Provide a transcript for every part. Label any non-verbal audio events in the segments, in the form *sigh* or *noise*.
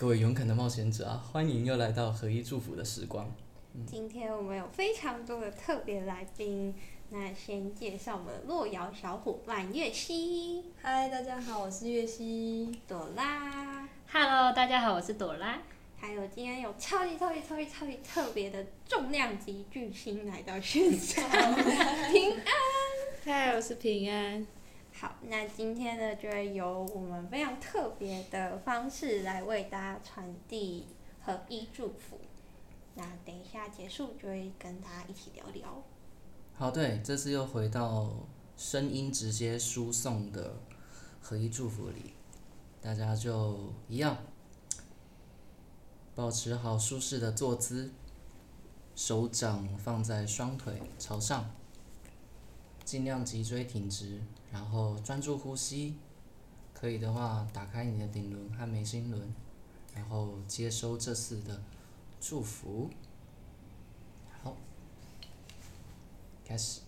各位勇敢的冒险者啊，欢迎又来到合一祝福的时光。今天我们有非常多的特别来宾，那先介绍我们的洛瑶小伙伴月熙、嗨，大家好，我是月熙。朵拉，Hello，大家好，我是朵拉。还有今天有超级超级超级超级特别的重量级巨星来到现场，*laughs* 平安。嗨，我是平安。好，那今天呢，就会由我们非常特别的方式来为大家传递合一祝福。那等一下结束，就会跟大家一起聊聊。好，对，这次又回到声音直接输送的合一祝福里，大家就一样，保持好舒适的坐姿，手掌放在双腿朝上，尽量脊椎挺直，然后专注呼吸。可以的话，打开你的顶轮和眉心轮，然后接收这次的祝福。好，开始。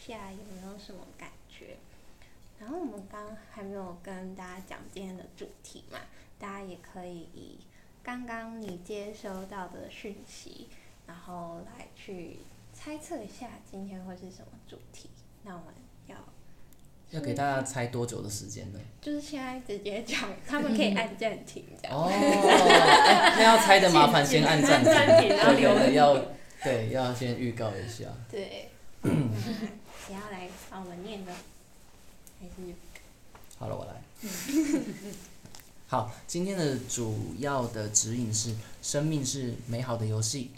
下有没有什么感觉？然后我们刚刚还没有跟大家讲今天的主题嘛，大家也可以以刚刚你接收到的讯息，然后来去猜测一下今天会是什么主题。那我们要要给大家猜多久的时间呢？就是现在直接讲，他们可以按暂停这样。哦，*laughs* 哎那要猜的麻烦先按暂停，然后留对对对，要对要先预告一下。对，那 *laughs* 谁要来帮我们念的？还是好了，我来。*laughs* 好，今天的主要的指引是：生命是美好的游戏。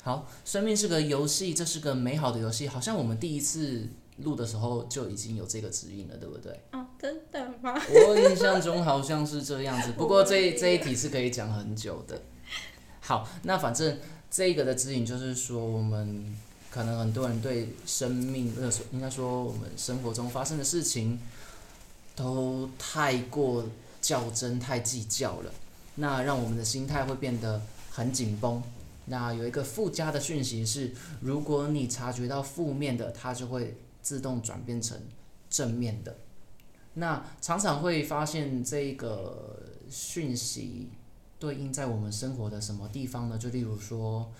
好，生命是个游戏，这是个美好的游戏。好像我们第一次录的时候就已经有这个指引了，对不对？哦，真的吗？我印象中好像是这样子，*laughs* 不过这这一题是可以讲很久的。好，那反正这个的指引就是说，我们可能很多人对生命，呃，应该说我们生活中发生的事情，都太过较真、太计较了，那让我们的心态会变得很紧绷。那有一个附加的讯息是，如果你察觉到负面的，它就会自动转变成正面的。那常常会发现这个讯息对应在我们生活的什么地方呢？就例如说，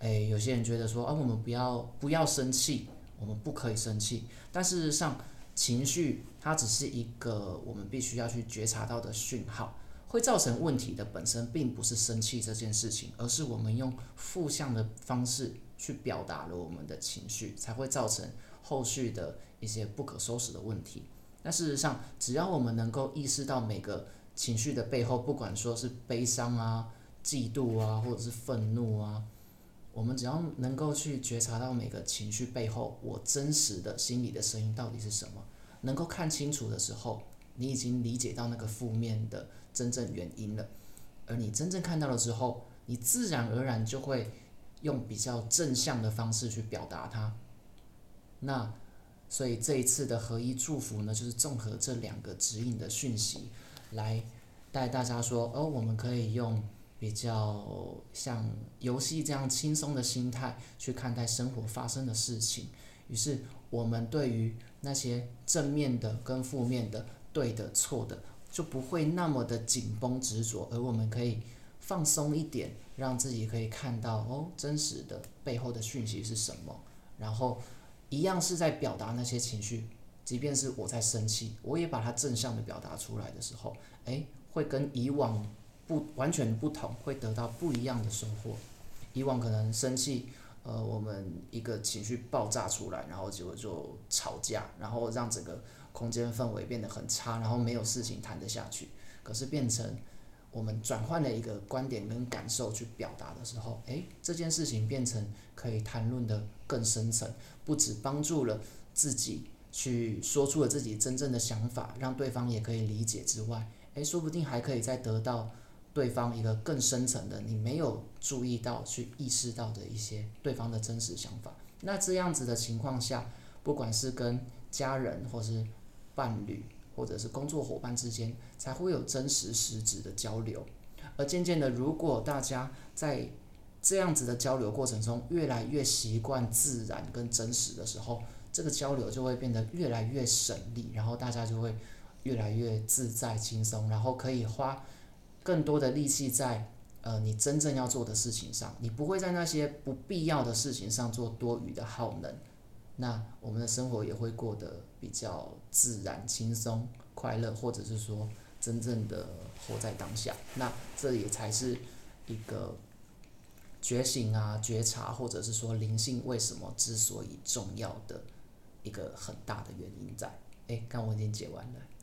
诶，有些人觉得说啊，我们不要不要生气，我们不可以生气。但事实上，情绪它只是一个我们必须要去觉察到的讯号。会造成问题的本身并不是生气这件事情，而是我们用负向的方式去表达了我们的情绪，才会造成后续的一些不可收拾的问题。那事实上，只要我们能够意识到每个情绪的背后，不管说是悲伤啊、嫉妒啊，或者是愤怒啊，我们只要能够去觉察到每个情绪背后我真实的心里的声音到底是什么，能够看清楚的时候，你已经理解到那个负面的真正原因了。而你真正看到了之后，你自然而然就会用比较正向的方式去表达它。那所以这一次的合一祝福呢，就是综合这两个指引的讯息，来带大家说，哦，我们可以用比较像游戏这样轻松的心态去看待生活发生的事情。于是我们对于那些正面的跟负面的、对的、错的，就不会那么的紧绷执着，而我们可以放松一点，让自己可以看到哦，真实的背后的讯息是什么，然后。一样是在表达那些情绪，即便是我在生气，我也把它正向的表达出来的时候，诶，会跟以往不完全不同，会得到不一样的收获。以往可能生气，呃，我们一个情绪爆炸出来，然后结果就吵架，然后让整个空间氛围变得很差，然后没有事情谈得下去。可是变成我们转换了一个观点跟感受去表达的时候，诶，这件事情变成可以谈论的更深层。不止帮助了自己去说出了自己真正的想法，让对方也可以理解之外，诶，说不定还可以再得到对方一个更深层的你没有注意到、去意识到的一些对方的真实想法。那这样子的情况下，不管是跟家人，或是伴侣，或者是工作伙伴之间，才会有真实实质的交流。而渐渐的，如果大家在这样子的交流过程中，越来越习惯自然跟真实的时候，这个交流就会变得越来越省力，然后大家就会越来越自在轻松，然后可以花更多的力气在呃你真正要做的事情上，你不会在那些不必要的事情上做多余的耗能，那我们的生活也会过得比较自然轻松快乐，或者是说真正的活在当下，那这也才是一个。觉醒啊，觉察，或者是说灵性为什么之所以重要的一个很大的原因在。哎，刚我已经解完了。*laughs*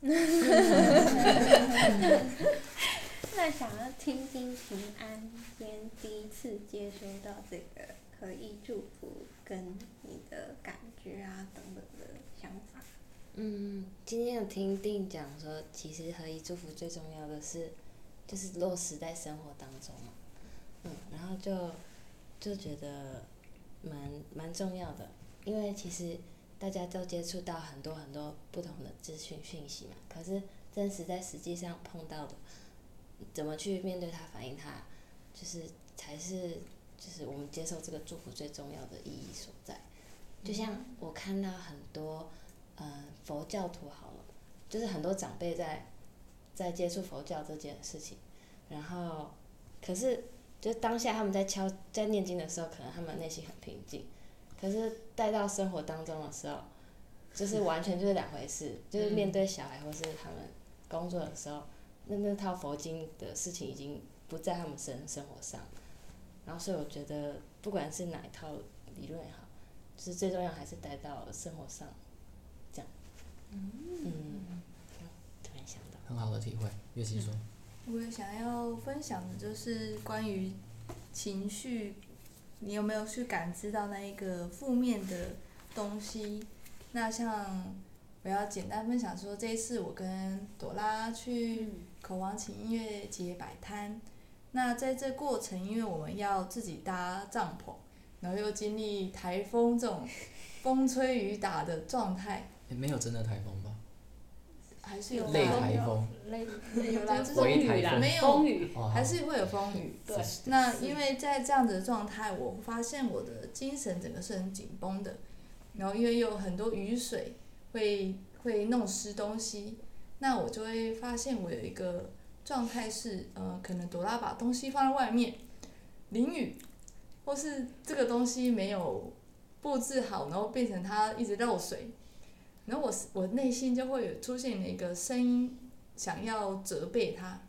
那想要听听平安先第一次接收到这个可以祝福跟你的感觉啊等等的想法。嗯，今天有听定讲说，其实合一祝福最重要的是，就是落实在生活当中嘛。嗯，然后就就觉得蛮蛮重要的，因为其实大家都接触到很多很多不同的资讯讯息嘛，可是真实在实际上碰到的，怎么去面对它、反映它，就是才是就是我们接受这个祝福最重要的意义所在。就像我看到很多，呃，佛教徒好了，就是很多长辈在在接触佛教这件事情，然后可是就当下他们在敲在念经的时候，可能他们内心很平静，可是带到生活当中的时候，就是完全就是两回事，就是面对小孩或是他们工作的时候，那那套佛经的事情已经不在他们生生活上，然后所以我觉得不管是哪一套理论也好，就是最重要还是带到生活上，这样，嗯，突然想到，很好的体会。月琪说，我也想要分享的就是关于情绪，你有没有去感知到那一个负面的东西？那像我要简单分享说，这一次我跟朵拉去口王琴音乐节摆摊，那在这过程，因为我们要自己搭帐篷，然后又经历台风这种风吹雨打的状态，也没有真的台风吧？还是有类大台风，类有啦，这种微台风。没有。风雨，哦，还是会有风雨。对。那因为在这样子的状态，我发现我的精神整个是很紧绷的，然后因为有很多雨水会会弄湿东西，那我就会发现我有一个状态是，呃，可能朵拉把东西放在外面，淋雨，或是这个东西没有布置好，然后变成它一直漏水，然后我我内心就会有出现了一个声音，想要责备他。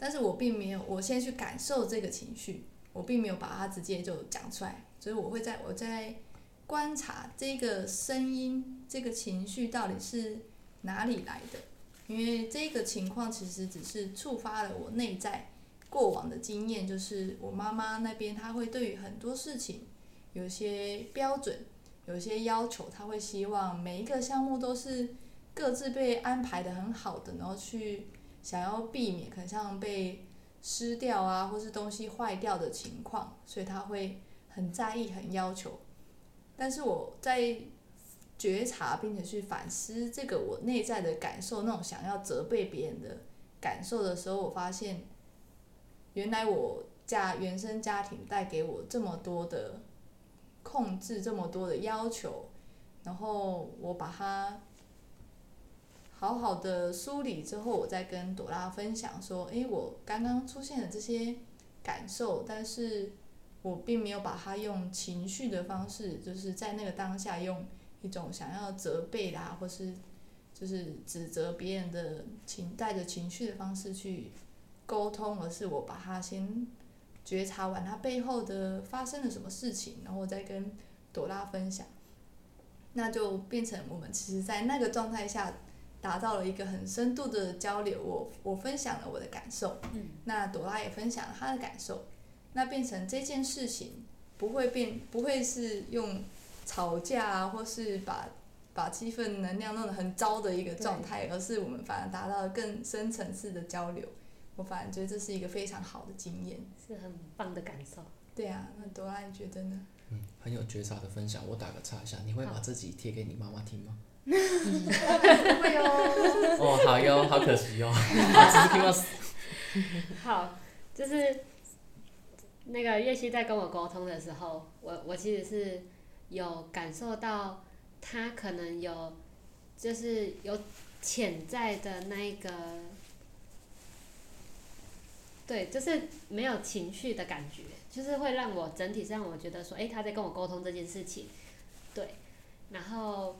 但是我并没有，我先去感受这个情绪，我并没有把它直接就讲出来，所以我会在我在观察这个声音、这个情绪到底是哪里来的，因为这个情况其实只是触发了我内在过往的经验，就是我妈妈那边她会对于很多事情有些标准，有些要求，她会希望每一个项目都是各自被安排的很好的，然后去。想要避免可能像被湿掉啊，或是东西坏掉的情况，所以她会很在意、很要求。但是我在觉察并且去反思这个我内在的感受，那种想要责备别人的感受的时候，我发现，原来我家原生家庭带给我这么多的控制，这么多的要求，然后我把它。好好的梳理之后，我再跟朵拉分享说：“诶，我刚刚出现的这些感受，但是我并没有把它用情绪的方式，就是在那个当下用一种想要责备啦，或是就是指责别人的情带着情绪的方式去沟通，而是我把它先觉察完它背后的发生了什么事情，然后我再跟朵拉分享，那就变成我们其实，在那个状态下。”达到了一个很深度的交流，我我分享了我的感受，那朵拉也分享了她的感受，那变成这件事情不会变，不会是用吵架啊，或是把把气氛能量弄得很糟的一个状态，而是我们反而达到了更深层次的交流。我反而觉得这是一个非常好的经验，是很棒的感受。对啊，那朵拉你觉得呢？嗯，很有觉察的分享。我打个岔一下，你会把自己贴给你妈妈听吗？*laughs* 会哦。哦，好哟，好可惜哟，*laughs* 我只是听到。好，就是那个月熙在跟我沟通的时候，我我其实是有感受到他可能有，就是有潜在的那一个，对，就是没有情绪的感觉，就是会让我整体上我觉得说，哎，他在跟我沟通这件事情，对，然后。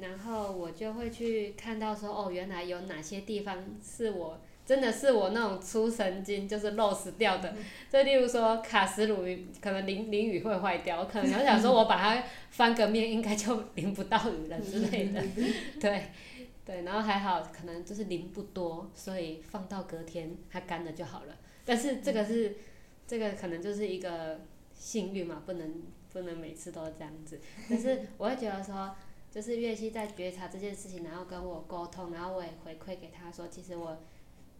然后我就会去看到说，哦，原来有哪些地方是我真的是我那种粗神经就是漏死掉的，就例如说卡斯鲁可能淋淋雨会坏掉，我可能我想说我把它翻个面应该就淋不到雨了之类的，*laughs* 对，对，然后还好可能就是淋不多，所以放到隔天它干了就好了。但是这个是这个可能就是一个幸运嘛，不能不能每次都这样子，但是我会觉得说。就是月熙在觉察这件事情，然后跟我沟通，然后我也回馈给他说，其实我，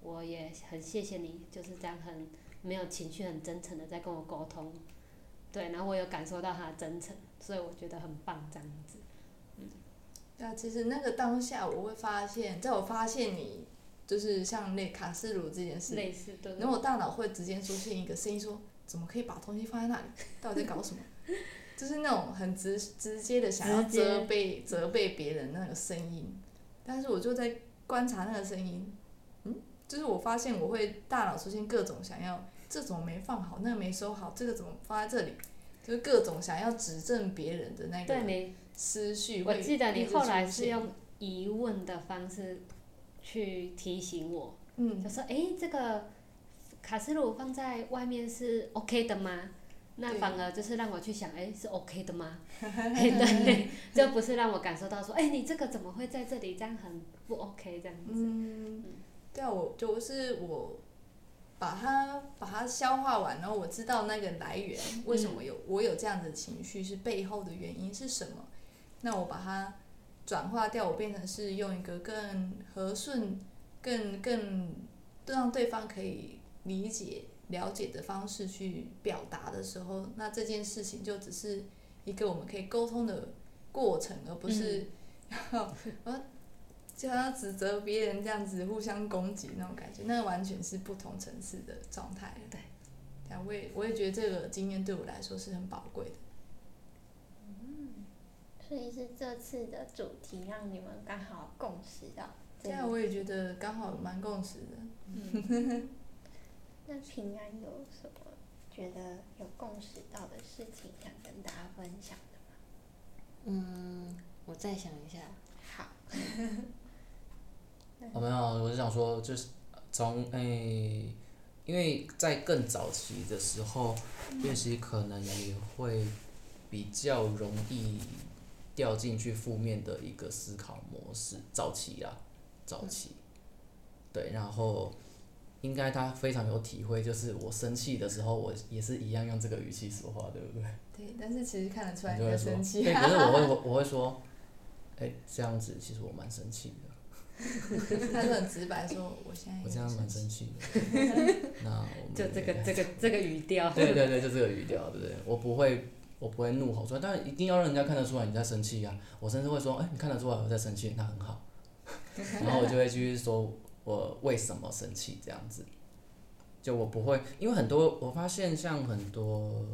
我也很谢谢你，就是这样很没有情绪、很真诚的在跟我沟通，对，然后我有感受到他的真诚，所以我觉得很棒这样子，对啊，其实那个当下我会发现，在我发现你就是像那卡斯炉这件事，类似对。然后我大脑会直接出现一个声音说：怎么可以把东西放在那里？到底在搞什么？*laughs* 就是那种很直直接的想要责备责备别人那个声音，但是我就在观察那个声音，嗯，就是我发现我会大脑出现各种想要这种没放好，那个没收好，这个怎么放在这里，就是各种想要指正别人的那个，思绪会我记得你后来是用疑问的方式去提醒我，嗯就说：“诶，这个卡式炉放在外面是 OK 的吗？”那反而就是让我去想，诶，是 OK 的吗？*laughs* 嘿对，*laughs* 就不是让我感受到说，诶，你这个怎么会在这里？这样很不 OK 这样子。嗯，对啊，我就是我把它把它消化完，然后我知道那个来源，为什么有我有这样的情绪是背后的原因是什么，那我把它转化掉，我变成是用一个更和顺、更更让对方可以理解、了解的方式去表达的时候，那这件事情就只是一个我们可以沟通的过程，而不是 *laughs* 就好像指责别人这样子互相攻击那种感觉，那完全是不同层次的状态。对，对啊，我也我也觉得这个经验对我来说是很宝贵的。嗯所以是这次的主题让你们刚好共识到对啊我也觉得刚好蛮共识的。*laughs* 那平安有什么觉得有共识到的事情想跟大家分享的吗？嗯，我再想一下，好，*laughs* 哦，没有，我是想说，就是从诶、因为在更早期的时候，练习可能也会比较容易掉进去负面的一个思考模式。早期啊，早期，对，然后应该他非常有体会，就是我生气的时候，我也是一样用这个语气说话，对不对？对，但是其实看得出来你生气。对，可是我会我我会说，哎、这样子其实我蛮生气的。*laughs* 他就很直白说，我现在我这样有生气。蛮生气的。*laughs* 那我们就这个这个这个语调。*laughs* 对对对，就这个语调，对不对？我不会，我不会怒吼出来，但一定要让人家看得出来你在生气呀、我甚至会说，哎、你看得出来我在生气，那很好。然后我就会继续说我为什么生气这样子。就我不会，因为很多我发现像很多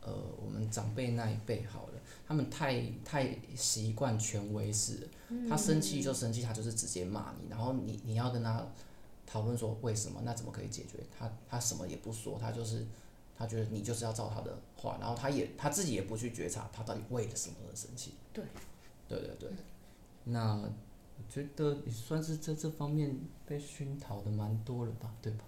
呃我们长辈那一辈好了，他们太太习惯权威式了，他生气就生气，他就是直接骂你，然后你你要跟他讨论说为什么，那怎么可以解决？他他什么也不说，他就是他觉得你就是要照他的话，然后他也他自己也不去觉察他到底为了什么而生气。对，对对对，那我觉得也算是在这方面被熏陶的蛮多了吧，对吧？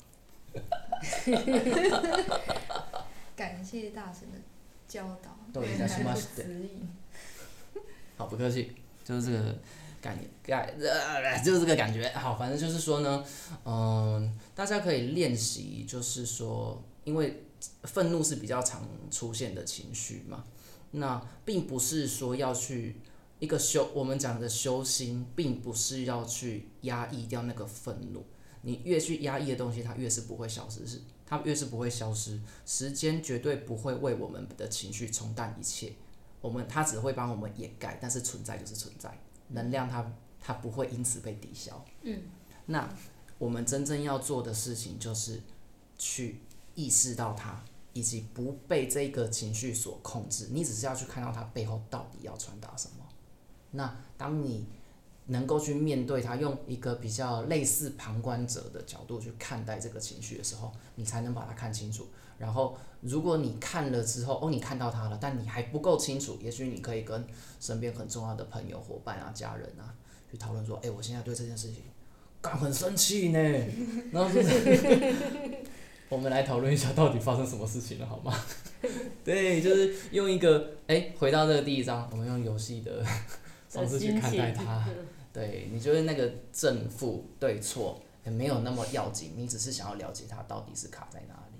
*laughs* *laughs* 感谢大神的教导，都已经是まして指引。*laughs* 好，不客气，就是这个概念，概呃，就是这个感觉。好，反正就是说呢，嗯、大家可以练习，就是说，因为愤怒是比较常出现的情绪嘛，那并不是说要去一个修，我们讲的修心，并不是要去压抑掉那个愤怒。你越去压抑的东西，它越是不会消失，是 它越是不会消失。时间绝对不会为我们的情绪冲淡一切。我们它只会帮我们掩盖，但是存在就是存在，能量它它不会因此被抵消。嗯，那我们真正要做的事情就是去意识到它，以及不被这个情绪所控制。你只是要去看到它背后到底要传达什么。那当你能够去面对它，用一个比较类似旁观者的角度去看待这个情绪的时候，你才能把它看清楚。然后，如果你看了之后，哦，你看到它了，但你还不够清楚，也许你可以跟身边很重要的朋友、伙伴啊、家人啊，去讨论说，哎，我现在对这件事情，干很生气呢。然后，*laughs* 我们来讨论一下到底发生什么事情了，好吗？*laughs* 对，就是用一个，哎，回到这个第一章，我们用游戏的方式去看待它。对你就是那个正负对错也没有那么要紧，你只是想要了解它到底是卡在哪里。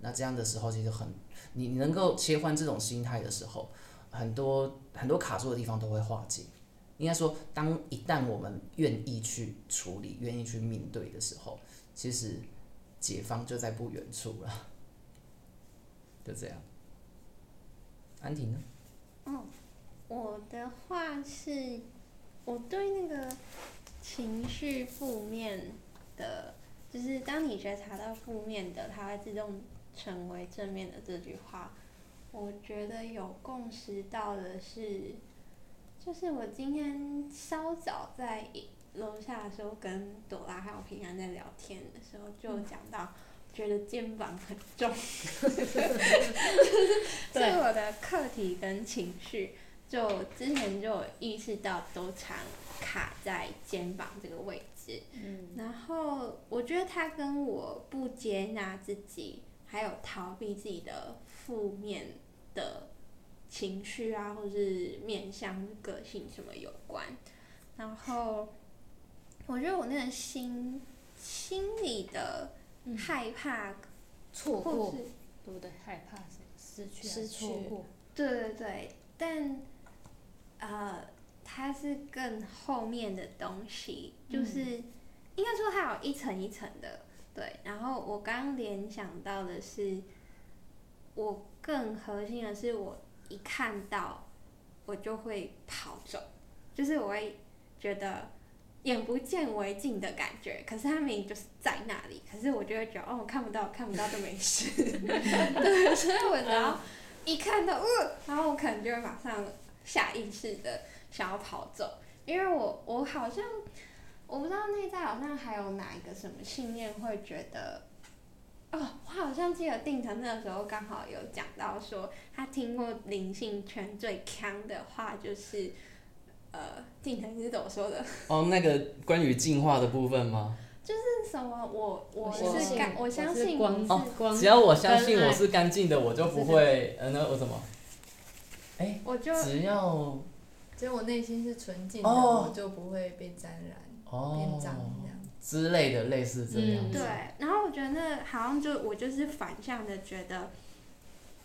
那这样的时候其实很，你能够切换这种心态的时候，很多很多卡住的地方都会化解。应该说，当一旦我们愿意去处理、愿意去面对的时候，其实解放就在不远处了。*laughs* 就这样。安婷呢？哦我的话是我对那个情绪负面的，就是当你觉察到负面的，它会自动成为正面的这句话，我觉得有共识到的是，就是我今天稍早在楼下的时候跟朵拉还有平安在聊天的时候，就讲到。觉得肩膀很重，*laughs* *laughs* 所以我的课题跟情绪，就之前就有意识到都常卡在肩膀这个位置。嗯，然后我觉得他跟我不接纳自己，还有逃避自己的负面的情绪啊，或是面向个性什么有关。然后我觉得我那个心心里的。害怕错过，对不对？害怕什失去？失去。对对对，但呃，它是更后面的东西，就是应该说它有一层一层的。对，然后我刚联想到的是，我更核心的是，我一看到我就会跑走，就是我会觉得。眼不见为净的感觉，可是他明明就是在那里，可是我就会觉得哦，看不到，看不到就没事。对，所以我只要一看到，呃，然后我可能就会马上下意识的想要跑走，因为我我好像我不知道内在好像还有哪一个什么信念会觉得，哦，我好像记得定成那个时候刚好有讲到说，他听过灵性圈最强的话就是。呃，定成是怎么说的？哦，那个关于进化的部分吗？就是什么，我我是干，我相信光哦，只要我相信我是干净的，我就不会，呃，那我什么？哎，我就只要只要我内心是纯净的，我就不会被沾染、变脏这样之类的，类似这样。对，然后我觉得那好像就我就是反向的觉得，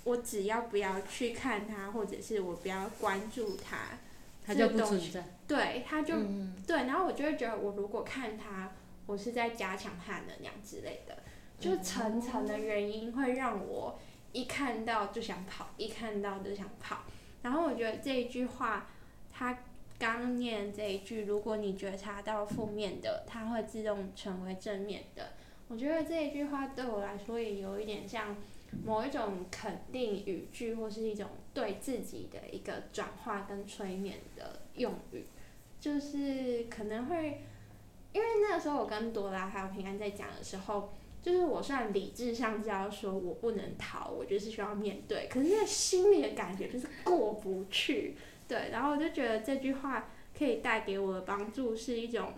我只要不要去看它，或者是我不要关注它。它就不存在，对，它就对，然后我就会觉得，我如果看它，我是在加强它的能量之类的，就层层的原因会让我一看到就想跑，一看到就想跑。然后我觉得这一句话，他刚念这一句，如果你觉察到负面的，它会自动成为正面的。我觉得这一句话对我来说也有一点像。某一种肯定语句，或是一种对自己的一个转化跟催眠的用语，就是可能会，因为那个时候我跟朵拉还有平安在讲的时候，就是我虽然理智上知道说我不能逃，我就是需要面对，可是那心里的感觉就是过不去，对，然后我就觉得这句话可以带给我的帮助是一种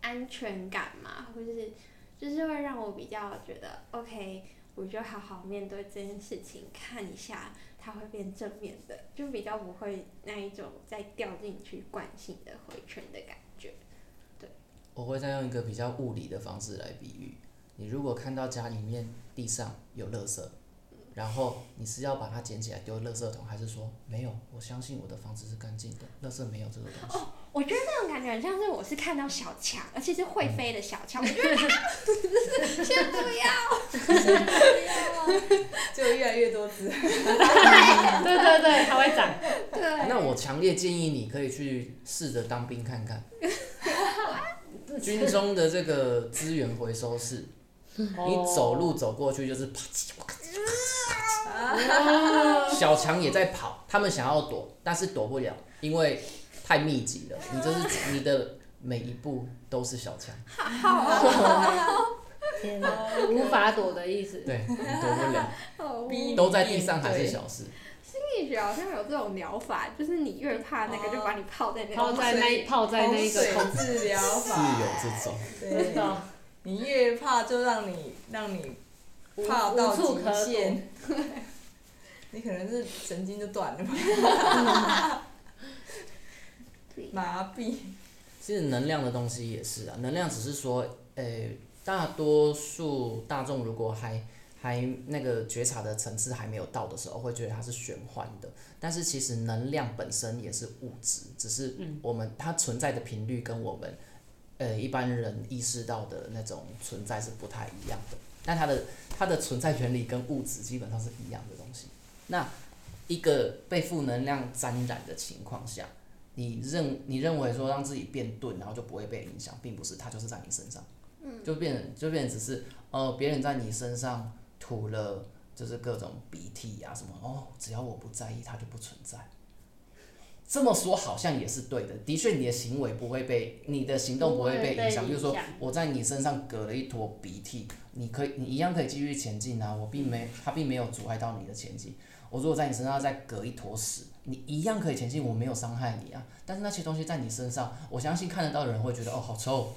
安全感嘛，或是就是会让我比较觉得 OK。我就好好面对这件事情，看一下它会变正面的，就比较不会那一种再掉进去惯性的回圈的感觉。对，我会再用一个比较物理的方式来比喻，你如果看到家里面地上有垃圾。然后你是要把它捡起来丢垃圾桶，还是说没有？我相信我的房子是干净的，垃圾没有这个东西。哦，我觉得那种感觉很像是我是看到小强，而且是会飞的小强。*laughs* 我觉得先不要，先不要，就越来越多只。*laughs* 对对对，它会长。对。那我强烈建议你可以去试着当兵看看。*laughs* 军中的这个资源回收室，你走路走过去就是啪叽啪叽。小强也在跑，他们想要躲，但是躲不了，因为太密集了。你这是你的每一步都是小强，天哪，无法躲的意思。对，你躲不了，都在地上还是小事。心理学好像有这种疗法，就是你越怕那个，就把你泡在那泡在那泡在那个治疗法，是有这种。对，你越怕就让你让你。怕到极限，*laughs* 你可能是神经就断了，*laughs* 麻痹。其实能量的东西也是啊，能量只是说，诶，大多数大众如果还还那个觉察的层次还没有到的时候，会觉得它是玄幻的。但是其实能量本身也是物质，只是我们它存在的频率跟我们，呃，一般人意识到的那种存在是不太一样的。但它的它的存在原理跟物质基本上是一样的东西。那一个被负能量沾染的情况下，你认你认为说让自己变钝，然后就不会被影响，并不是，它就是在你身上，就变就变只是呃别人在你身上吐了就是各种鼻涕啊什么，哦，只要我不在意，它就不存在。这么说好像也是对的，的确你的行为不会被你的行动不会被影响，就是说我在你身上隔了一坨鼻涕，你可以你一样可以继续前进啊，我并没它并没有阻碍到你的前进。我如果在你身上再隔一坨屎，你一样可以前进，我没有伤害你啊。但是那些东西在你身上，我相信看得到的人会觉得哦好臭。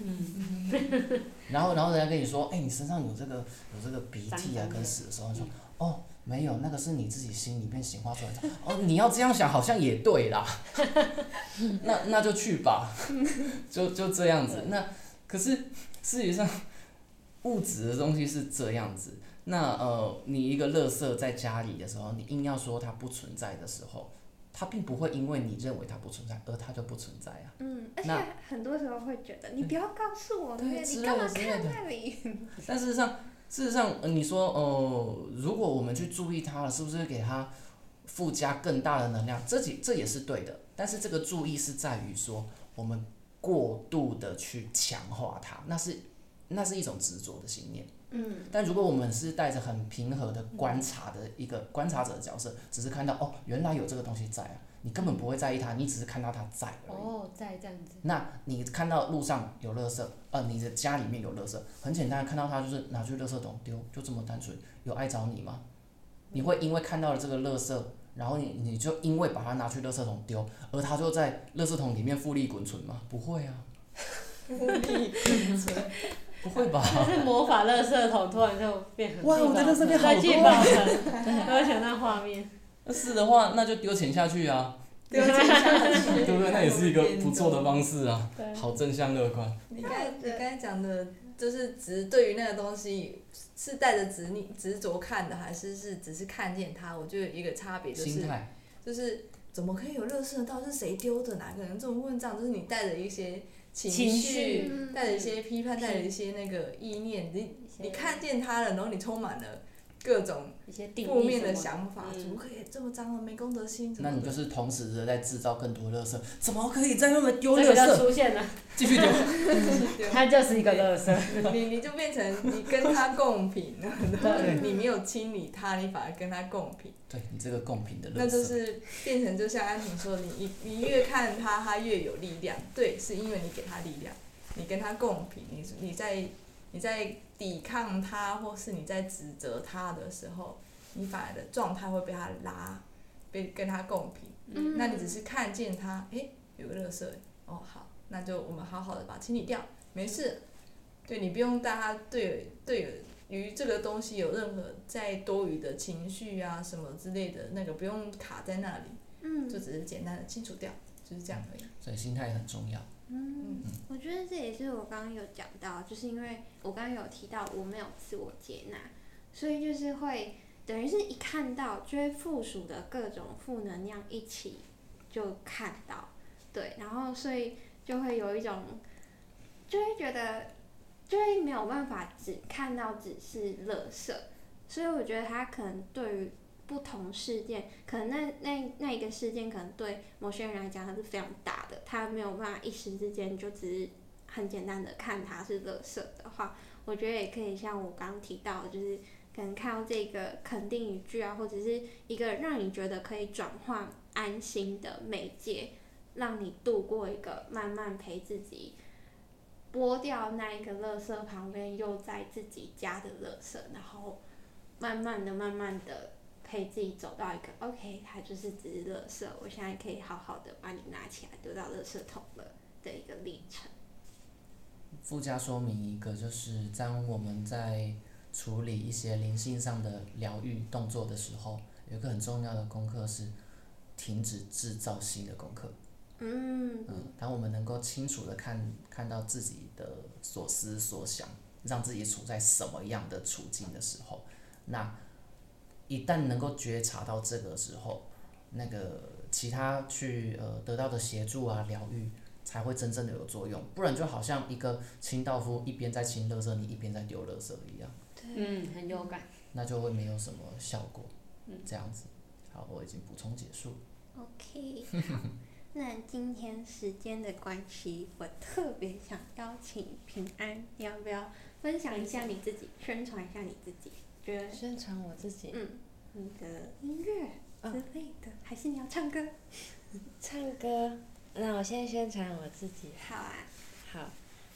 *laughs* 然后然后人家跟你说，哎、你身上有这个有这个鼻涕啊跟屎的时候，你说哦没有，那个是你自己心里面显化出来的。*laughs* 哦，你要这样想好像也对啦。*laughs* 那那就去吧，*laughs* 就就这样子。那可是事实上，物质的东西是这样子。那呃，你一个垃圾在家里的时候，你硬要说它不存在的时候，它并不会因为你认为它不存在，而它就不存在啊。嗯，而且那很多时候会觉得你不要告诉我，对那个你干嘛的之类的看那里？但事实上，事实上，呃、你说，呃，如果我们去注意它了，是不是会给它附加更大的能量？这几这也是对的。但是这个注意是在于说，我们过度的去强化它，那是那是一种执着的信念。嗯，但如果我们是带着很平和的观察的一个观察者的角色，只是看到哦，原来有这个东西在啊，你根本不会在意它，你只是看到它在而已。哦，在这样子，那你看到路上有垃圾，呃，你的家里面有垃圾，很简单，看到它就是拿去垃圾桶丢，就这么单纯。有爱着你吗？你会因为看到了这个垃圾，然后你你就因为把它拿去垃圾桶丢，而它就在垃圾桶里面复利滚存吗？不会啊，复利滚存不会吧？可 *laughs* 是魔法垃圾桶突然就变很哇我的垃圾变好在多聚宝盆，*laughs* 我想到画面，那是的话，那就丢钱下去啊，丢钱下去，对不对？那也是一个不错的方式啊，对，好正向乐观。你刚你刚才讲的，就是只对于那个东西是带着执念执着看的，还是是只是看见它？我觉得一个差别就是，心态，就是怎么可以有乐色？到底是谁丢的？哪个人这么混账？就是你带着一些情情绪带着一些批判，带着一些那个意念，你你看见它了，然后你充满了各种一些负面的想法，嗯怎么可以这么脏了？没公德心？那你就是同时的在制造更多垃圾，怎么可以在那么丢垃圾？出现了，继续丢。它就是一个垃圾，你你就变成你跟他共频了，你没有清理他，你反而跟他共频，对你这个共品的垃圾，那就是变成就像安婷说的，你你你越看他，他越有力量。对，是因为你给他力量，你跟他共频，你你在你在抵抗他，或是你在指责他的时候，你反而的状态会被他拉，被跟他共频。嗯那你只是看见它，诶，有个垃圾，哦好，那就我们好好的把它清理掉，没事。对你不用带他对对于这个东西有任何再多余的情绪啊什么之类的，那个不用卡在那里，嗯就只是简单的清除掉，就是这样而已。所以心态很重要。嗯，我觉得这也是我刚刚有讲到，就是因为我刚刚有提到我没有自我接纳，所以就是会等于是一看到就会附属的各种负能量一起就看到，对，然后所以就会有一种就会觉得就会没有办法只看到只是乐色，所以我觉得他可能对于不同事件，可能那那那一个事件可能对某些人来讲它是非常大的，他没有办法一时之间就只是很简单的看它是垃圾的话，我觉得也可以像我刚提到，就是可能看到这个肯定语句啊，或者是一个让你觉得可以转换安心的媒介，让你度过一个慢慢陪自己。剥掉那一个垃圾旁边又在自己家的垃圾，然后慢慢的、慢慢的陪自己走到一个 OK，它就是只是垃圾，我现在可以好好的把你拿起来丢到垃圾桶了的一个历程。附加说明一个，就是当我们在处理一些灵性上的疗愈动作的时候，有一个很重要的功课是停止制造新的功课。嗯嗯，当我们能够清楚的看看到自己的所思所想，让自己处在什么样的处境的时候，那一旦能够觉察到这个之后，那个其他去呃得到的协助啊疗愈才会真正的有作用，不然就好像一个清道夫一边在清垃圾，你一边在丢垃圾一样，嗯，很有感，那就会没有什么效果。嗯这样子，好，我已经补充结束。OK，那今天时间的关系，我特别想邀请平安，你要不要分享一下你自己，宣传一下你自己？觉得宣传我自己，嗯，你的音乐之类的，还是你要唱歌？唱歌。那我先宣传我自己。好啊。好，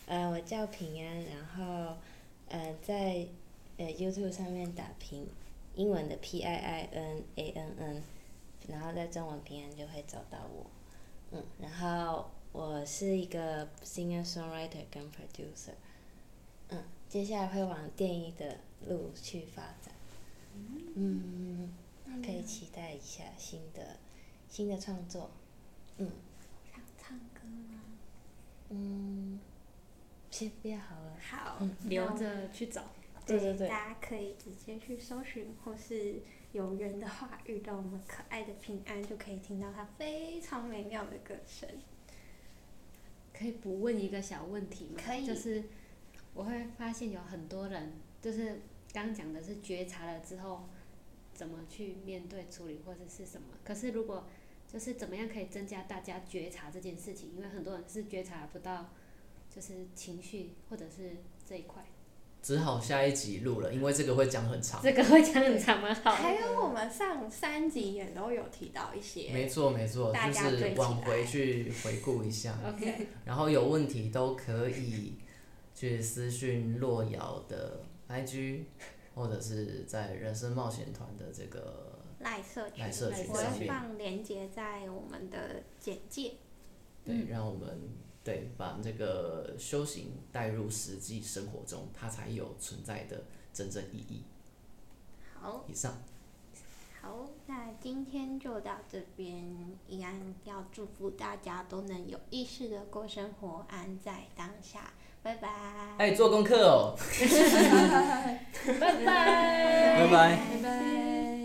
呃，我叫平安，然后呃在呃 YouTube 上面打平英文的 P I I N A N N，然后在中文平安就会找到我。嗯，然后我是一个 singer songwriter 跟 producer。嗯，接下来会往电影的路去发展。嗯，可以期待一下新的新的创作。嗯。想唱歌吗？嗯，先不要好了。好，留着去找。对对对。大家可以直接去搜寻，或是有缘的话遇到我们可爱的平安，就可以听到他非常美妙的歌声。可以不问一个小问题吗？可以。就是我会发现有很多人，就是刚讲的是觉察了之后，怎么去面对处理或者是什么？可是如果就是怎么样可以增加大家觉察这件事情？因为很多人是觉察不到，就是情绪或者是这一块。只好下一集录了，因为这个会讲很长。这个会讲很长吗？好。还有我们上三集也都有提到一些。没错没错，就是往回去回顾一下。OK。然后有问题都可以去私讯洛瑶的 IG，或者是在人生冒险团的这个赖社群，社群我会放链接在我们的简介。对，让我们。对，把这个修行带入实际生活中，它才有存在的真正意义。好，以上。好，那今天就到这边。依然要祝福大家都能有意识的过生活，安在当下。拜拜。哎，做功课哦。*laughs* *laughs* 拜拜。拜拜。拜拜。